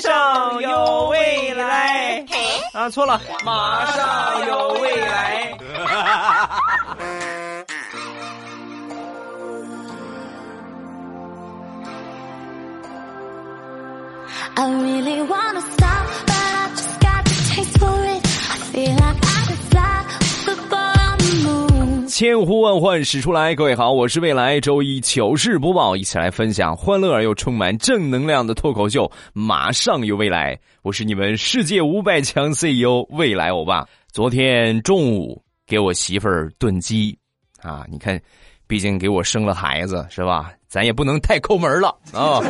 上有未来。啊，错了，马上有未来。I really wanna stop, but I just got the taste for it. I feel like 千呼万唤始出来，各位好，我是未来周一糗事播报，一起来分享欢乐而又充满正能量的脱口秀。马上有未来，我是你们世界五百强 CEO 未来欧巴。昨天中午给我媳妇儿炖鸡，啊，你看，毕竟给我生了孩子是吧？咱也不能太抠门了啊。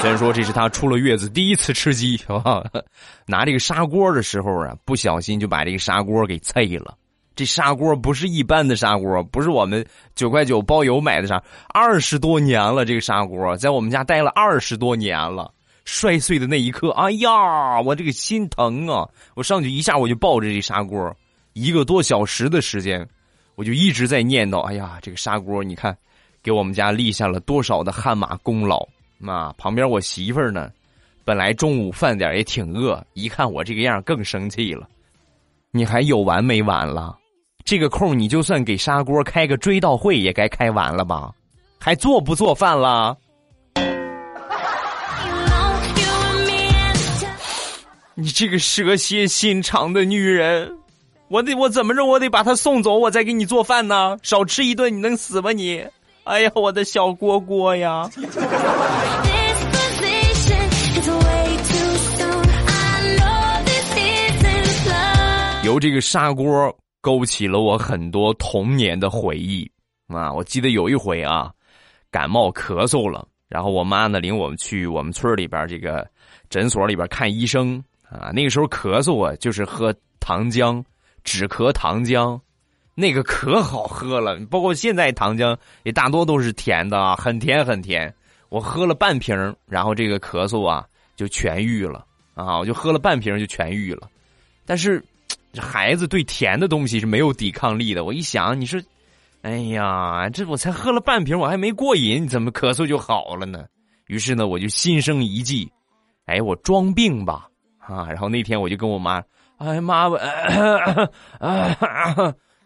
虽然说这是她出了月子第一次吃鸡，是吧？拿这个砂锅的时候啊，不小心就把这个砂锅给碎了。这砂锅不是一般的砂锅，不是我们九块九包邮买的砂，二十多年了，这个砂锅在我们家待了二十多年了。摔碎的那一刻，哎呀，我这个心疼啊！我上去一下，我就抱着这砂锅，一个多小时的时间，我就一直在念叨：哎呀，这个砂锅，你看，给我们家立下了多少的汗马功劳啊！旁边我媳妇儿呢，本来中午饭点也挺饿，一看我这个样更生气了。你还有完没完了？这个空你就算给砂锅开个追悼会也该开完了吧？还做不做饭了你这个蛇蝎心肠的女人，我得我怎么着？我得把她送走，我再给你做饭呢？少吃一顿你能死吗你？哎呀，我的小锅锅呀. 由这个砂锅勾起了我很多童年的回忆啊！我记得有一回啊，感冒咳嗽了，然后我妈呢领我们去我们村里边这个诊所里边看医生啊。那个时候咳嗽啊，就是喝糖浆，止咳糖浆，那个可好喝了。包括现在糖浆也大多都是甜的啊，很甜很甜。我喝了半瓶，然后这个咳嗽啊就痊愈了啊，我就喝了半瓶就痊愈了，但是。这孩子对甜的东西是没有抵抗力的。我一想，你说，哎呀，这我才喝了半瓶，我还没过瘾，怎么咳嗽就好了呢？于是呢，我就心生一计，哎，我装病吧，啊！然后那天我就跟我妈，哎妈，我，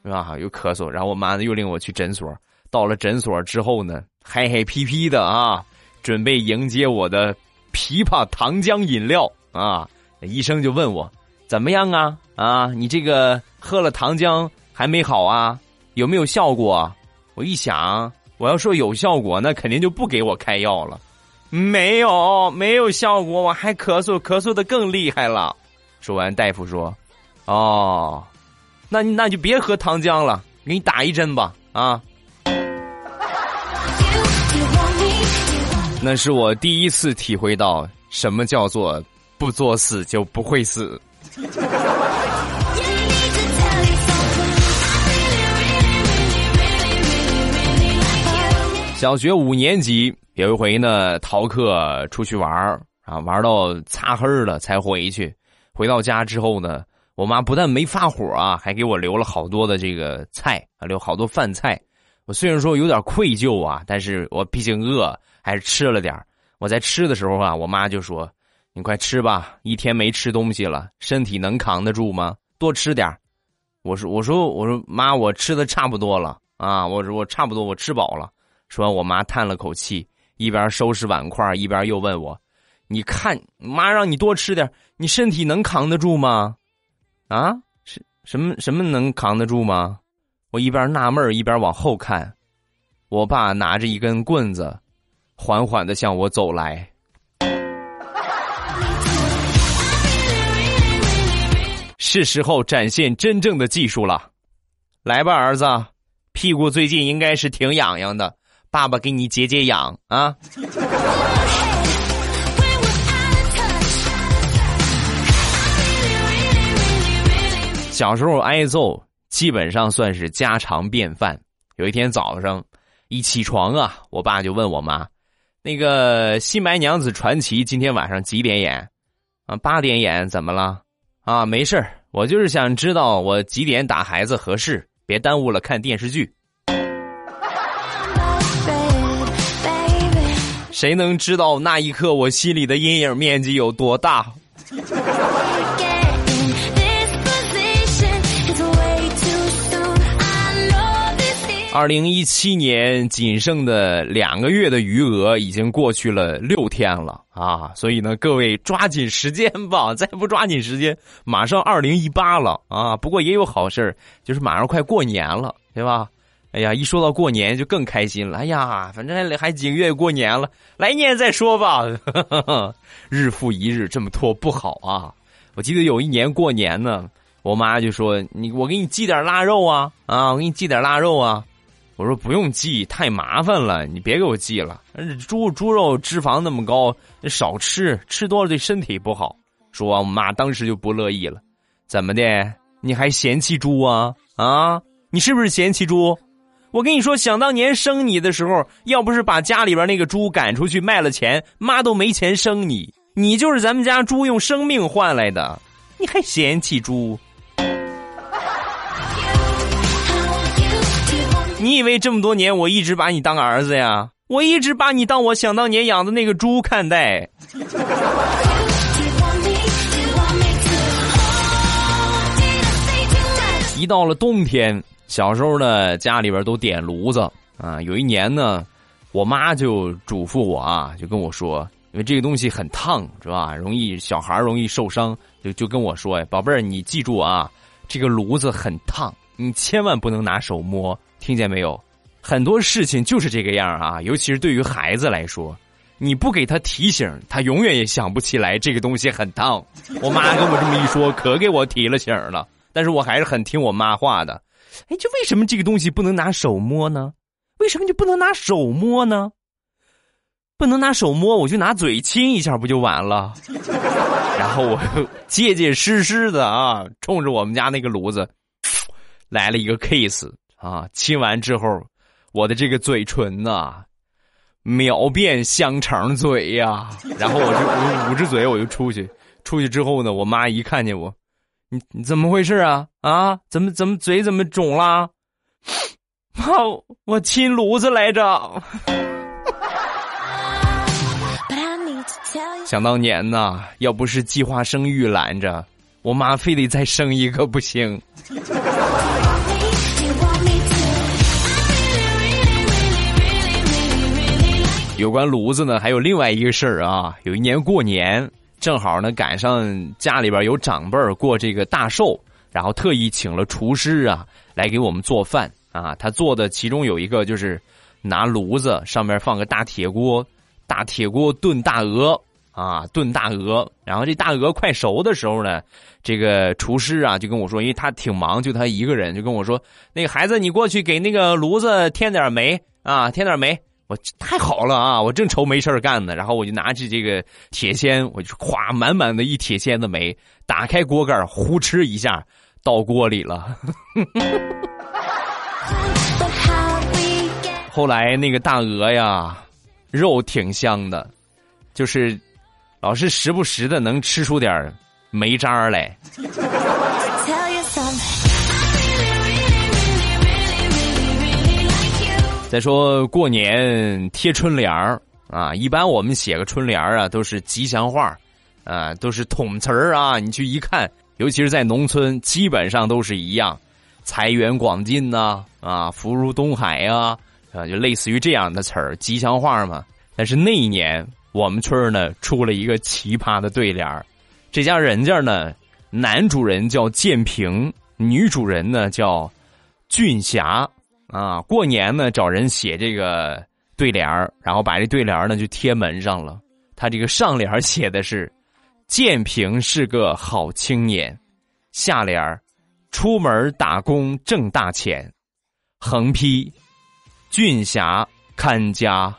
是吧？又咳嗽，然后我妈呢又领我去诊所。到了诊所之后呢，嗨嗨皮皮的啊，准备迎接我的枇杷糖浆饮料啊。医生就问我。怎么样啊？啊，你这个喝了糖浆还没好啊？有没有效果？我一想，我要说有效果，那肯定就不给我开药了。没有，没有效果，我还咳嗽，咳嗽的更厉害了。说完，大夫说：“哦，那那就别喝糖浆了，给你打一针吧。”啊，那是我第一次体会到什么叫做不作死就不会死。小学五年级有一回呢，逃课出去玩儿啊，玩到擦黑了才回去。回到家之后呢，我妈不但没发火啊，还给我留了好多的这个菜啊，留好多饭菜。我虽然说有点愧疚啊，但是我毕竟饿，还是吃了点儿我在吃的时候啊，我妈就说：“你快吃吧，一天没吃东西了，身体能扛得住吗？多吃点我说：“我说我说妈，我吃的差不多了啊，我说我差不多，我吃饱了。”说完，我妈叹了口气，一边收拾碗筷，一边又问我：“你看，妈让你多吃点，你身体能扛得住吗？啊，什什么什么能扛得住吗？”我一边纳闷一边往后看，我爸拿着一根棍子，缓缓的向我走来。是时候展现真正的技术了，来吧，儿子，屁股最近应该是挺痒痒的。爸爸给你解解痒啊！小时候挨揍基本上算是家常便饭。有一天早上一起床啊，我爸就问我妈：“那个《新白娘子传奇》今天晚上几点演？啊，八点演，怎么了？啊，没事儿我就是想知道我几点打孩子合适，别耽误了看电视剧。”谁能知道那一刻我心里的阴影面积有多大？二零一七年仅剩的两个月的余额已经过去了六天了啊，所以呢，各位抓紧时间吧，再不抓紧时间，马上二零一八了啊。不过也有好事儿就是马上快过年了，对吧？哎呀，一说到过年就更开心了。哎呀，反正还还几个月过年了，来年再说吧。日复一日这么拖不好啊！我记得有一年过年呢，我妈就说：“你我给你寄点腊肉啊，啊，我给你寄点腊肉啊。”我说不用寄，太麻烦了，你别给我寄了。猪猪肉脂肪那么高，少吃，吃多了对身体不好。说，我妈当时就不乐意了，怎么的？你还嫌弃猪啊？啊，你是不是嫌弃猪？我跟你说，想当年生你的时候，要不是把家里边那个猪赶出去卖了钱，妈都没钱生你。你就是咱们家猪用生命换来的，你还嫌弃猪？你以为这么多年我一直把你当儿子呀？我一直把你当我想当年养的那个猪看待。一到了冬天，小时候呢，家里边都点炉子啊。有一年呢，我妈就嘱咐我啊，就跟我说，因为这个东西很烫，是吧？容易小孩容易受伤，就就跟我说呀，宝贝儿，你记住啊，这个炉子很烫，你千万不能拿手摸，听见没有？很多事情就是这个样啊，尤其是对于孩子来说。你不给他提醒，他永远也想不起来这个东西很烫。我妈跟我这么一说，可给我提了醒了。但是我还是很听我妈话的。哎，就为什么这个东西不能拿手摸呢？为什么就不能拿手摸呢？不能拿手摸，我就拿嘴亲一下不就完了？然后我结结实实的啊，冲着我们家那个炉子来了一个 kiss 啊，亲完之后，我的这个嘴唇呐、秒变香肠嘴呀！然后我就我捂着嘴我就出去，出去之后呢，我妈一看见我，你你怎么回事啊？啊，怎么怎么嘴怎么肿啦？妈，我亲炉子来着。想当年呐，要不是计划生育拦着，我妈非得再生一个不行。有关炉子呢，还有另外一个事儿啊。有一年过年，正好呢赶上家里边有长辈过这个大寿，然后特意请了厨师啊来给我们做饭啊。他做的其中有一个就是拿炉子上面放个大铁锅，大铁锅炖大鹅啊，炖大鹅。然后这大鹅快熟的时候呢，这个厨师啊就跟我说，因为他挺忙，就他一个人，就跟我说，那个孩子你过去给那个炉子添点煤啊，添点煤。我太好了啊！我正愁没事儿干呢，然后我就拿起这个铁锨，我就咵满满的一铁锨的煤，打开锅盖，呼哧一下倒锅里了。后来那个大鹅呀，肉挺香的，就是老是时不时的能吃出点煤渣来。再说过年贴春联儿啊，一般我们写个春联儿啊，都是吉祥话，啊，都是统词儿啊。你去一看，尤其是在农村，基本上都是一样，财源广进呐、啊，福如东海呀、啊，就类似于这样的词儿，吉祥话嘛。但是那一年，我们村儿呢出了一个奇葩的对联儿，这家人家呢，男主人叫建平，女主人呢叫俊霞。啊，过年呢找人写这个对联儿，然后把这对联儿呢就贴门上了。他这个上联写的是“建平是个好青年”，下联儿“出门打工挣大钱”，横批“俊侠看家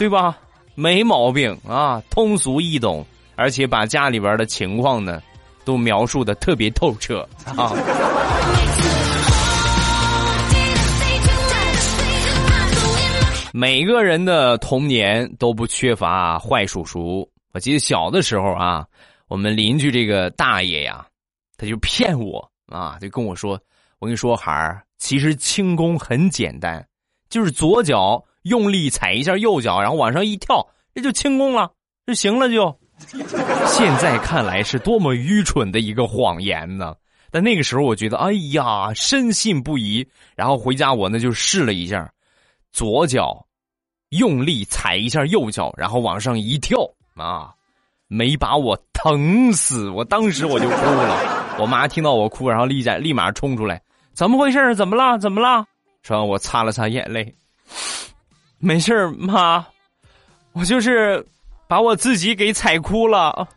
对吧？没毛病啊，通俗易懂，而且把家里边的情况呢都描述的特别透彻啊。每个人的童年都不缺乏坏叔叔。我记得小的时候啊，我们邻居这个大爷呀，他就骗我啊，就跟我说：“我跟你说，孩儿，其实轻功很简单，就是左脚用力踩一下右脚，然后往上一跳，这就轻功了，就行了就。现在看来是多么愚蠢的一个谎言呢！但那个时候我觉得，哎呀，深信不疑。然后回家我呢就试了一下，左脚用力踩一下右脚，然后往上一跳啊，没把我疼死。我当时我就哭了，我妈听到我哭，然后立在立马冲出来，怎么回事？怎么了？怎么了？说完我擦了擦眼泪，没事妈，我就是把我自己给踩哭了。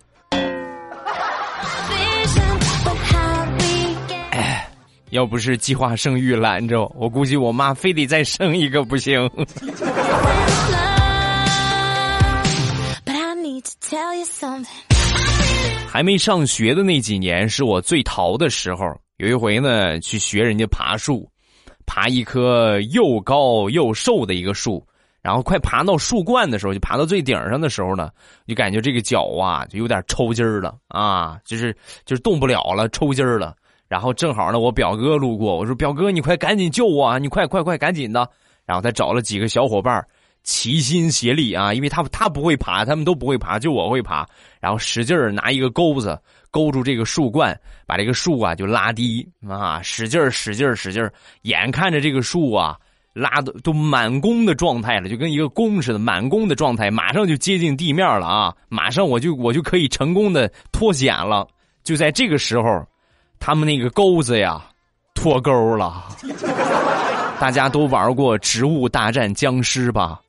哎，要不是计划生育拦着我，估计我妈非得再生一个不行。还没上学的那几年是我最淘的时候。有一回呢，去学人家爬树，爬一棵又高又瘦的一个树，然后快爬到树冠的时候，就爬到最顶上的时候呢，就感觉这个脚啊就有点抽筋儿了啊，就是就是动不了了，抽筋儿了。然后正好呢，我表哥路过，我说：“表哥，你快赶紧救我啊！你快快快，赶紧的！”然后他找了几个小伙伴齐心协力啊，因为他他不会爬，他们都不会爬，就我会爬。然后使劲儿拿一个钩子勾住这个树冠，把这个树啊就拉低啊，使劲儿使劲儿使劲儿，眼看着这个树啊拉的都满弓的状态了，就跟一个弓似的，满弓的状态，马上就接近地面了啊！马上我就我就可以成功的脱险了。就在这个时候。他们那个钩子呀，脱钩了。大家都玩过《植物大战僵尸》吧？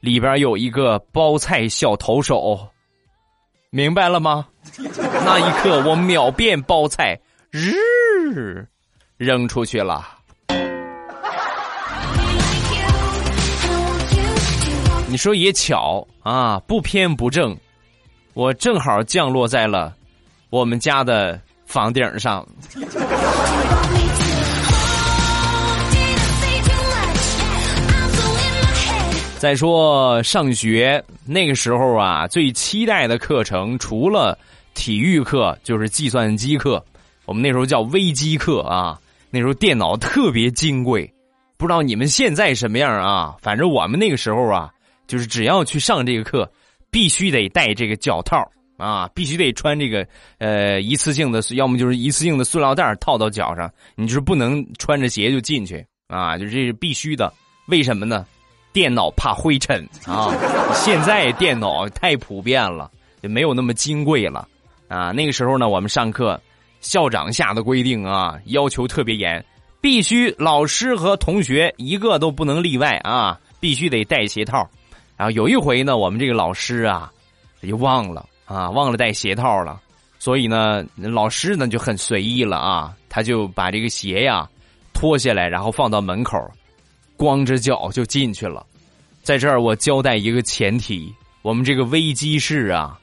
里边有一个包菜小投手，明白了吗？那一刻我秒变包菜，日扔出去了。你说也巧啊，不偏不正，我正好降落在了我们家的。房顶上。再说上学那个时候啊，最期待的课程除了体育课就是计算机课。我们那时候叫微机课啊，那时候电脑特别金贵，不知道你们现在什么样啊？反正我们那个时候啊，就是只要去上这个课，必须得带这个脚套。啊，必须得穿这个呃一次性的，要么就是一次性的塑料袋套到脚上，你就是不能穿着鞋就进去啊，就这是必须的。为什么呢？电脑怕灰尘啊。现在电脑太普遍了，也没有那么金贵了啊。那个时候呢，我们上课，校长下的规定啊，要求特别严，必须老师和同学一个都不能例外啊，必须得带鞋套。然后有一回呢，我们这个老师啊，就忘了。啊，忘了带鞋套了，所以呢，老师呢就很随意了啊，他就把这个鞋呀脱下来，然后放到门口，光着脚就进去了。在这儿，我交代一个前提：我们这个危机室啊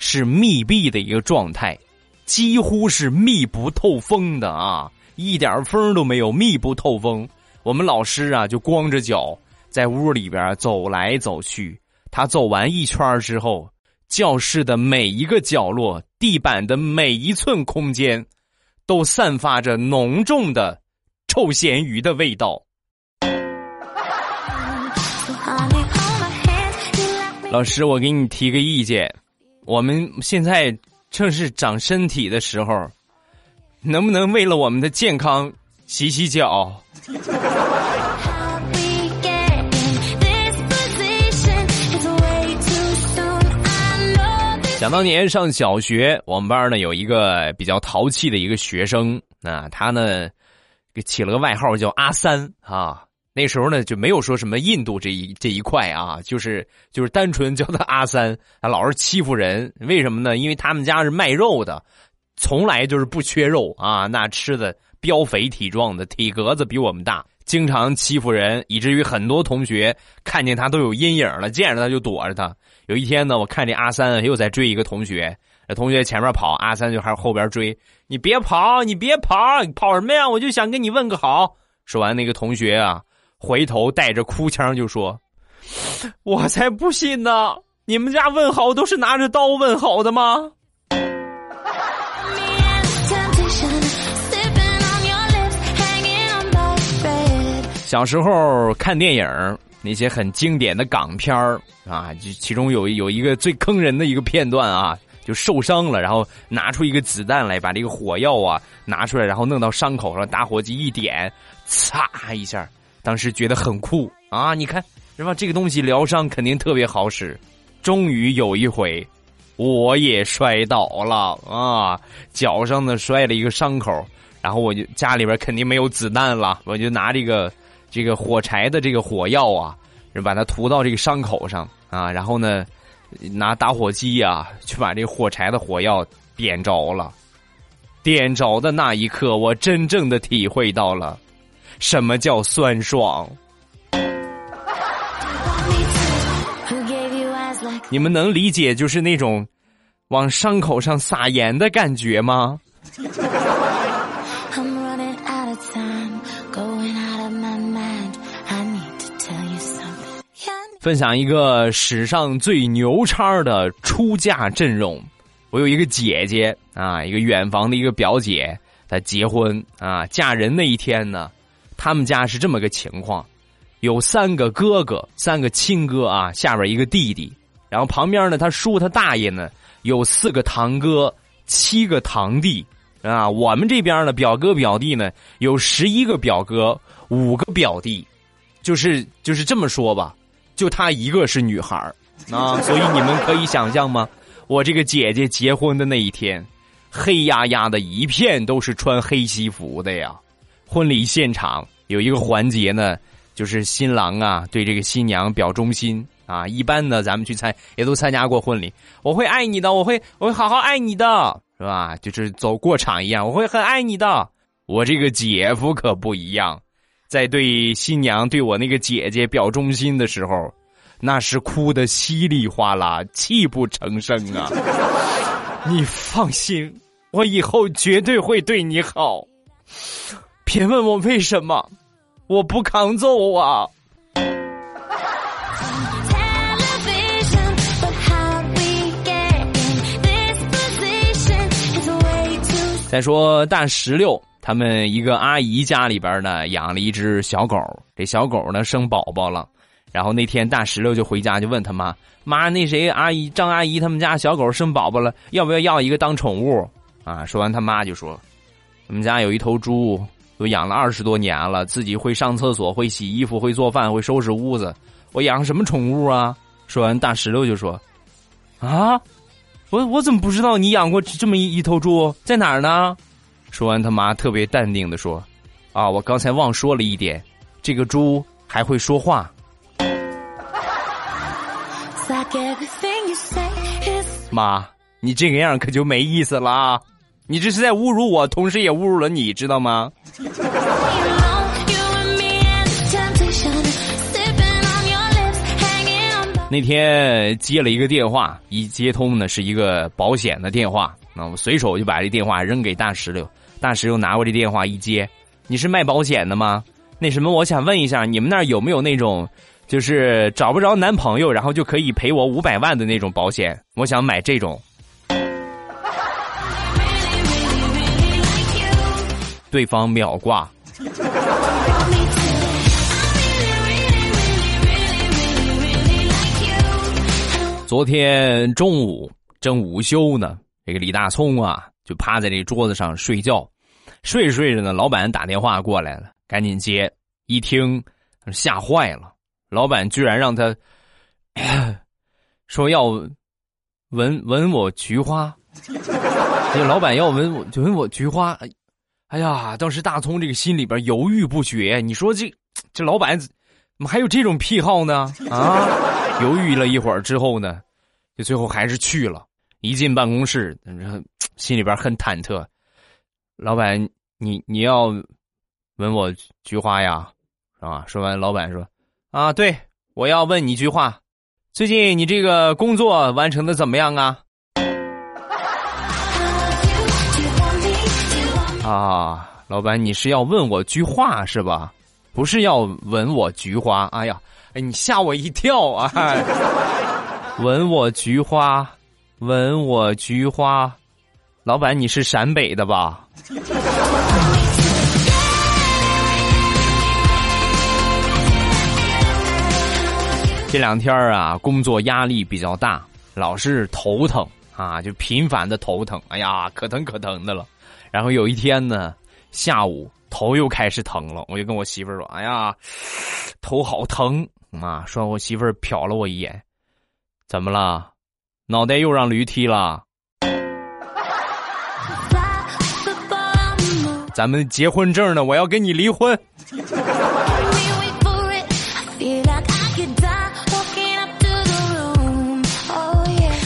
是密闭的一个状态，几乎是密不透风的啊，一点风都没有，密不透风。我们老师啊就光着脚在屋里边走来走去，他走完一圈之后。教室的每一个角落，地板的每一寸空间，都散发着浓重的臭咸鱼的味道。老师，我给你提个意见，我们现在正是长身体的时候，能不能为了我们的健康洗洗脚？当年上小学，我们班呢有一个比较淘气的一个学生啊，他呢给起了个外号叫阿三啊。那时候呢就没有说什么印度这一这一块啊，就是就是单纯叫他阿三。他老是欺负人，为什么呢？因为他们家是卖肉的，从来就是不缺肉啊，那吃的膘肥体壮的，体格子比我们大，经常欺负人，以至于很多同学看见他都有阴影了，见着他就躲着他。有一天呢，我看这阿三又在追一个同学，那同学前面跑，阿三就还后边追。你别跑，你别跑，你跑什么呀？我就想跟你问个好。说完，那个同学啊，回头带着哭腔就说：“我才不信呢！你们家问好都是拿着刀问好的吗？” 小时候看电影那些很经典的港片儿啊，就其中有有一个最坑人的一个片段啊，就受伤了，然后拿出一个子弹来，把这个火药啊拿出来，然后弄到伤口上，打火机一点，擦一下，当时觉得很酷啊！你看是吧？这个东西疗伤肯定特别好使。终于有一回，我也摔倒了啊，脚上呢摔了一个伤口，然后我就家里边肯定没有子弹了，我就拿这个。这个火柴的这个火药啊，把它涂到这个伤口上啊，然后呢，拿打火机啊，去把这火柴的火药点着了。点着的那一刻，我真正的体会到了什么叫酸爽。你们能理解就是那种往伤口上撒盐的感觉吗？分享一个史上最牛叉的出嫁阵容。我有一个姐姐啊，一个远房的一个表姐，她结婚啊，嫁人那一天呢，他们家是这么个情况：有三个哥哥，三个亲哥啊，下边一个弟弟，然后旁边呢，他叔他大爷呢有四个堂哥，七个堂弟啊。我们这边呢，表哥表弟呢有十一个表哥，五个表弟，就是就是这么说吧。就她一个是女孩 啊，所以你们可以想象吗？我这个姐姐结婚的那一天，黑压压的一片都是穿黑西服的呀。婚礼现场有一个环节呢，就是新郎啊对这个新娘表忠心啊。一般呢，咱们去参也都参加过婚礼，我会爱你的，我会我会好好爱你的，是吧？就是走过场一样，我会很爱你的。我这个姐夫可不一样。在对新娘对我那个姐姐表忠心的时候，那是哭的稀里哗啦、泣不成声啊！你放心，我以后绝对会对你好。别问我为什么，我不抗揍啊！再说大石榴。他们一个阿姨家里边呢养了一只小狗，这小狗呢生宝宝了，然后那天大石榴就回家就问他妈：“妈，那谁阿姨张阿姨他们家小狗生宝宝了，要不要要一个当宠物？”啊，说完他妈就说：“我们家有一头猪，都养了二十多年了，自己会上厕所，会洗衣服，会做饭，会收拾屋子，我养什么宠物啊？”说完大石榴就说：“啊，我我怎么不知道你养过这么一一头猪，在哪儿呢？”说完，他妈特别淡定的说：“啊，我刚才忘说了一点，这个猪还会说话。”妈，你这个样可就没意思了啊！你这是在侮辱我，同时也侮辱了你，知道吗？那天接了一个电话，一接通呢是一个保险的电话，那我随手就把这电话扔给大石榴。大石榴拿过这电话一接，你是卖保险的吗？那什么，我想问一下，你们那儿有没有那种，就是找不着男朋友，然后就可以赔我五百万的那种保险？我想买这种。对方秒挂。昨天中午正午休呢，这个李大聪啊，就趴在这桌子上睡觉，睡着睡着呢，老板打电话过来了，赶紧接，一听吓坏了，老板居然让他 说要吻吻我菊花，这老板要吻我吻我菊花，哎呀，当时大葱这个心里边犹豫不决，你说这这老板怎么还有这种癖好呢？啊？犹豫了一会儿之后呢，就最后还是去了。一进办公室，心里边很忐忑。老板，你你要吻我菊花呀，是吧？说完，老板说：“啊，对，我要问你一句话，最近你这个工作完成的怎么样啊？” 啊，老板，你是要问我菊花是吧？不是要吻我菊花？哎呀！哎，你吓我一跳啊！吻我菊花，吻我菊花，老板，你是陕北的吧？这两天啊，工作压力比较大，老是头疼啊，就频繁的头疼，哎呀，可疼可疼的了。然后有一天呢，下午头又开始疼了，我就跟我媳妇儿说：“哎呀，头好疼啊！”说我媳妇儿瞟了我一眼，怎么了？脑袋又让驴踢了？咱们结婚证呢？我要跟你离婚。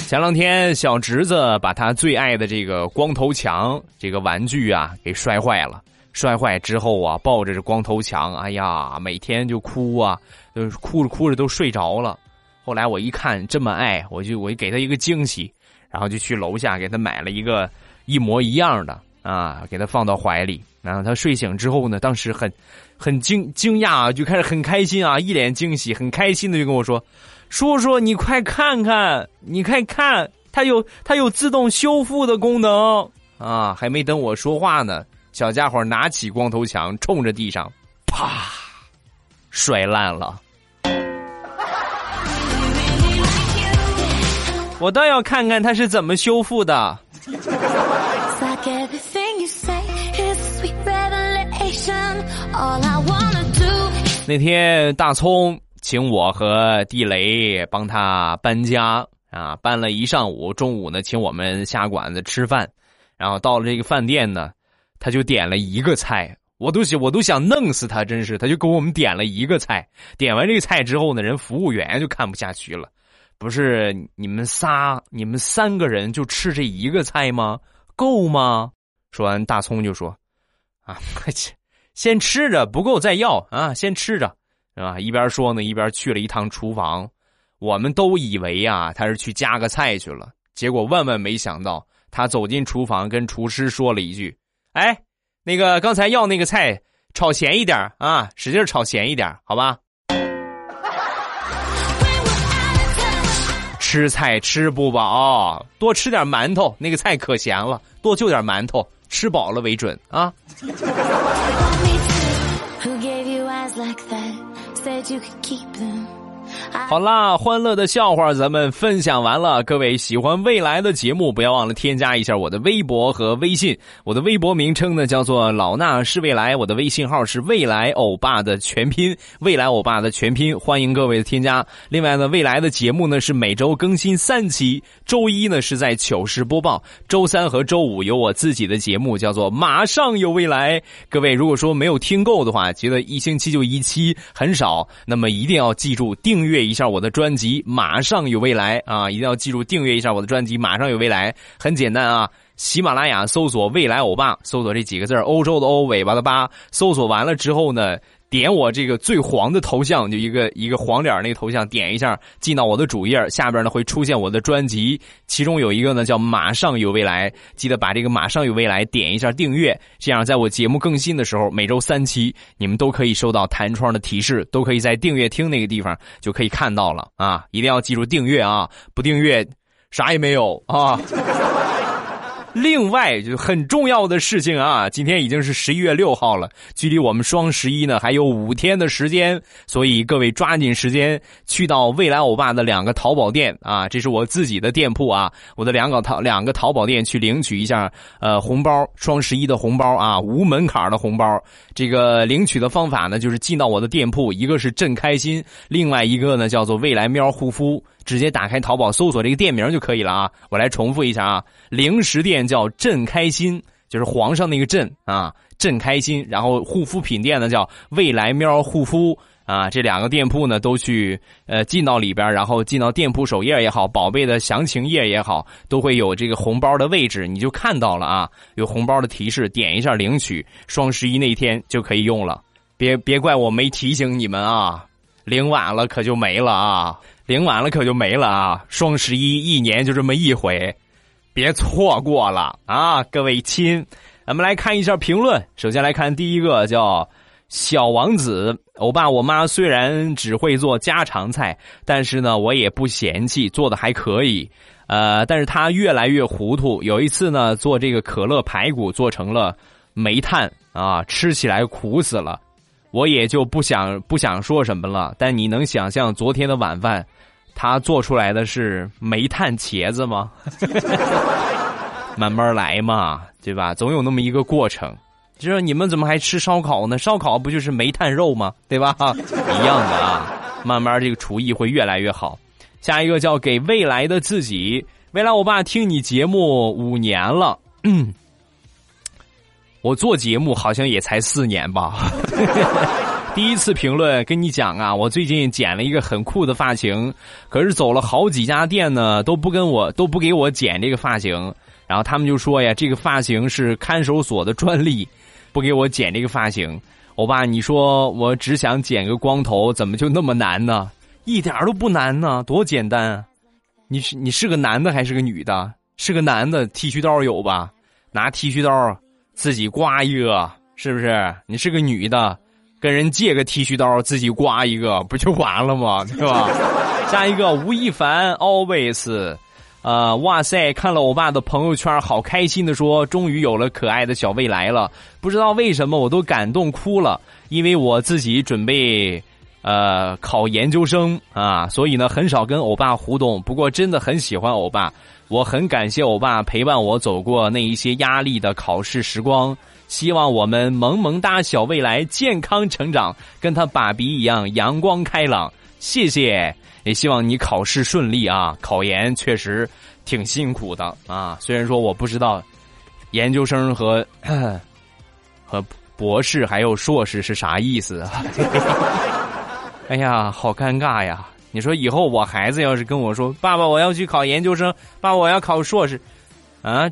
前两天，小侄子把他最爱的这个光头强这个玩具啊给摔坏了。摔坏之后啊，抱着这光头强，哎呀，每天就哭啊，就哭着哭着都睡着了。后来我一看这么爱，我就我就给他一个惊喜，然后就去楼下给他买了一个一模一样的啊，给他放到怀里。然后他睡醒之后呢，当时很很惊惊讶啊，就开始很开心啊，一脸惊喜，很开心的就跟我说。叔叔，你快看看，你快看，它有它有自动修复的功能啊！还没等我说话呢，小家伙拿起光头强，冲着地上，啪，摔烂了。我倒要看看他是怎么修复的。那天大葱。请我和地雷帮他搬家啊，搬了一上午。中午呢，请我们下馆子吃饭，然后到了这个饭店呢，他就点了一个菜，我都想我都想弄死他，真是，他就给我们点了一个菜。点完这个菜之后呢，人服务员就看不下去了，不是你们仨，你们三个人就吃这一个菜吗？够吗？说完，大葱就说：“啊，快去，先吃着，不够再要啊，先吃着。”是吧？一边说呢，一边去了一趟厨房。我们都以为呀，他是去加个菜去了。结果万万没想到，他走进厨房，跟厨师说了一句：“哎，那个刚才要那个菜，炒咸一点啊，使劲炒咸一点，好吧？”吃菜吃不饱，多吃点馒头。那个菜可咸了，多就点馒头，吃饱了为准啊。好啦，欢乐的笑话咱们分享完了。各位喜欢未来的节目，不要忘了添加一下我的微博和微信。我的微博名称呢叫做老衲是未来，我的微信号是未来欧巴的全拼，未来欧巴的全拼，欢迎各位的添加。另外呢，未来的节目呢是每周更新三期，周一呢是在糗事播报，周三和周五有我自己的节目，叫做马上有未来。各位如果说没有听够的话，觉得一星期就一期很少，那么一定要记住订阅。一下我的专辑，马上有未来啊！一定要记住订阅一下我的专辑，马上有未来。很简单啊，喜马拉雅搜索“未来欧巴”，搜索这几个字欧洲的欧，尾巴的巴。搜索完了之后呢？点我这个最黄的头像，就一个一个黄脸那个头像，点一下进到我的主页，下边呢会出现我的专辑，其中有一个呢叫《马上有未来》，记得把这个《马上有未来》点一下订阅，这样在我节目更新的时候，每周三期你们都可以收到弹窗的提示，都可以在订阅厅那个地方就可以看到了啊！一定要记住订阅啊，不订阅啥也没有啊。另外，就很重要的事情啊，今天已经是十一月六号了，距离我们双十一呢还有五天的时间，所以各位抓紧时间去到未来欧巴的两个淘宝店啊，这是我自己的店铺啊，我的两个淘两个淘宝店去领取一下呃红包，双十一的红包啊，无门槛的红包。这个领取的方法呢，就是进到我的店铺，一个是朕开心，另外一个呢叫做未来喵护肤。直接打开淘宝搜索这个店名就可以了啊！我来重复一下啊，零食店叫朕开心，就是皇上那个朕啊，朕开心。然后护肤品店呢叫未来喵护肤啊，这两个店铺呢都去呃进到里边，然后进到店铺首页也好，宝贝的详情页也好，都会有这个红包的位置，你就看到了啊，有红包的提示，点一下领取，双十一那天就可以用了。别别怪我没提醒你们啊，领晚了可就没了啊。领完了可就没了啊！双十一一年就这么一回，别错过了啊！各位亲，咱们来看一下评论。首先来看第一个，叫小王子。欧巴，我妈虽然只会做家常菜，但是呢，我也不嫌弃，做的还可以。呃，但是她越来越糊涂。有一次呢，做这个可乐排骨做成了煤炭啊，吃起来苦死了。我也就不想不想说什么了。但你能想象昨天的晚饭，他做出来的是煤炭茄子吗？慢慢来嘛，对吧？总有那么一个过程。就说你们怎么还吃烧烤呢？烧烤不就是煤炭肉吗？对吧？一样的啊。慢慢这个厨艺会越来越好。下一个叫给未来的自己。未来，我爸听你节目五年了。嗯，我做节目好像也才四年吧。第一次评论跟你讲啊，我最近剪了一个很酷的发型，可是走了好几家店呢，都不跟我都不给我剪这个发型。然后他们就说呀，这个发型是看守所的专利，不给我剪这个发型。欧巴，你说我只想剪个光头，怎么就那么难呢？一点都不难呢，多简单。你是你是个男的还是个女的？是个男的，剃须刀有吧？拿剃须刀自己刮一个，是不是？你是个女的，跟人借个剃须刀自己刮一个，不就完了吗？对吧？下一个吴亦凡，always，呃，哇塞，看了欧巴的朋友圈，好开心的说，终于有了可爱的小未来了。不知道为什么我都感动哭了，因为我自己准备。呃，考研究生啊，所以呢，很少跟欧巴互动。不过，真的很喜欢欧巴，我很感谢欧巴陪伴我走过那一些压力的考试时光。希望我们萌萌哒小未来健康成长，跟他爸比一样阳光开朗。谢谢，也希望你考试顺利啊！考研确实挺辛苦的啊，虽然说我不知道研究生和 和博士还有硕士是啥意思啊。哎呀，好尴尬呀！你说以后我孩子要是跟我说：“爸爸，我要去考研究生，爸爸，我要考硕士。”啊，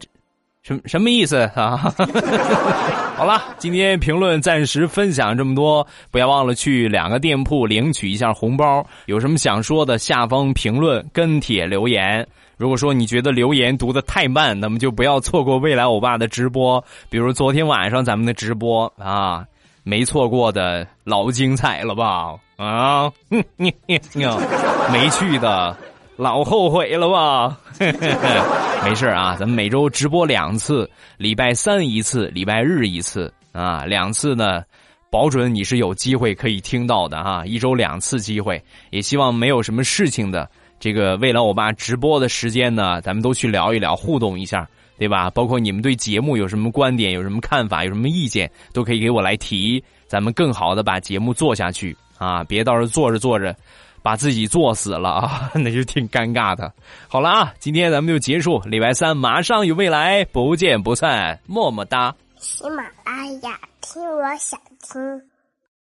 什什么意思啊？好了，今天评论暂时分享这么多，不要忘了去两个店铺领取一下红包。有什么想说的，下方评论跟帖留言。如果说你觉得留言读的太慢，那么就不要错过未来欧巴的直播，比如昨天晚上咱们的直播啊。没错过的老精彩了吧？啊，没去的老后悔了吧？没事啊，咱们每周直播两次，礼拜三一次，礼拜日一次啊，两次呢，保准你是有机会可以听到的哈。一周两次机会，也希望没有什么事情的这个未来我爸直播的时间呢，咱们都去聊一聊，互动一下。对吧？包括你们对节目有什么观点、有什么看法、有什么意见，都可以给我来提，咱们更好的把节目做下去啊！别到时候做着做着，把自己作死了啊，那就挺尴尬的。好了啊，今天咱们就结束，礼拜三马上有未来，不见不散，么么哒。喜马拉雅，听我想听。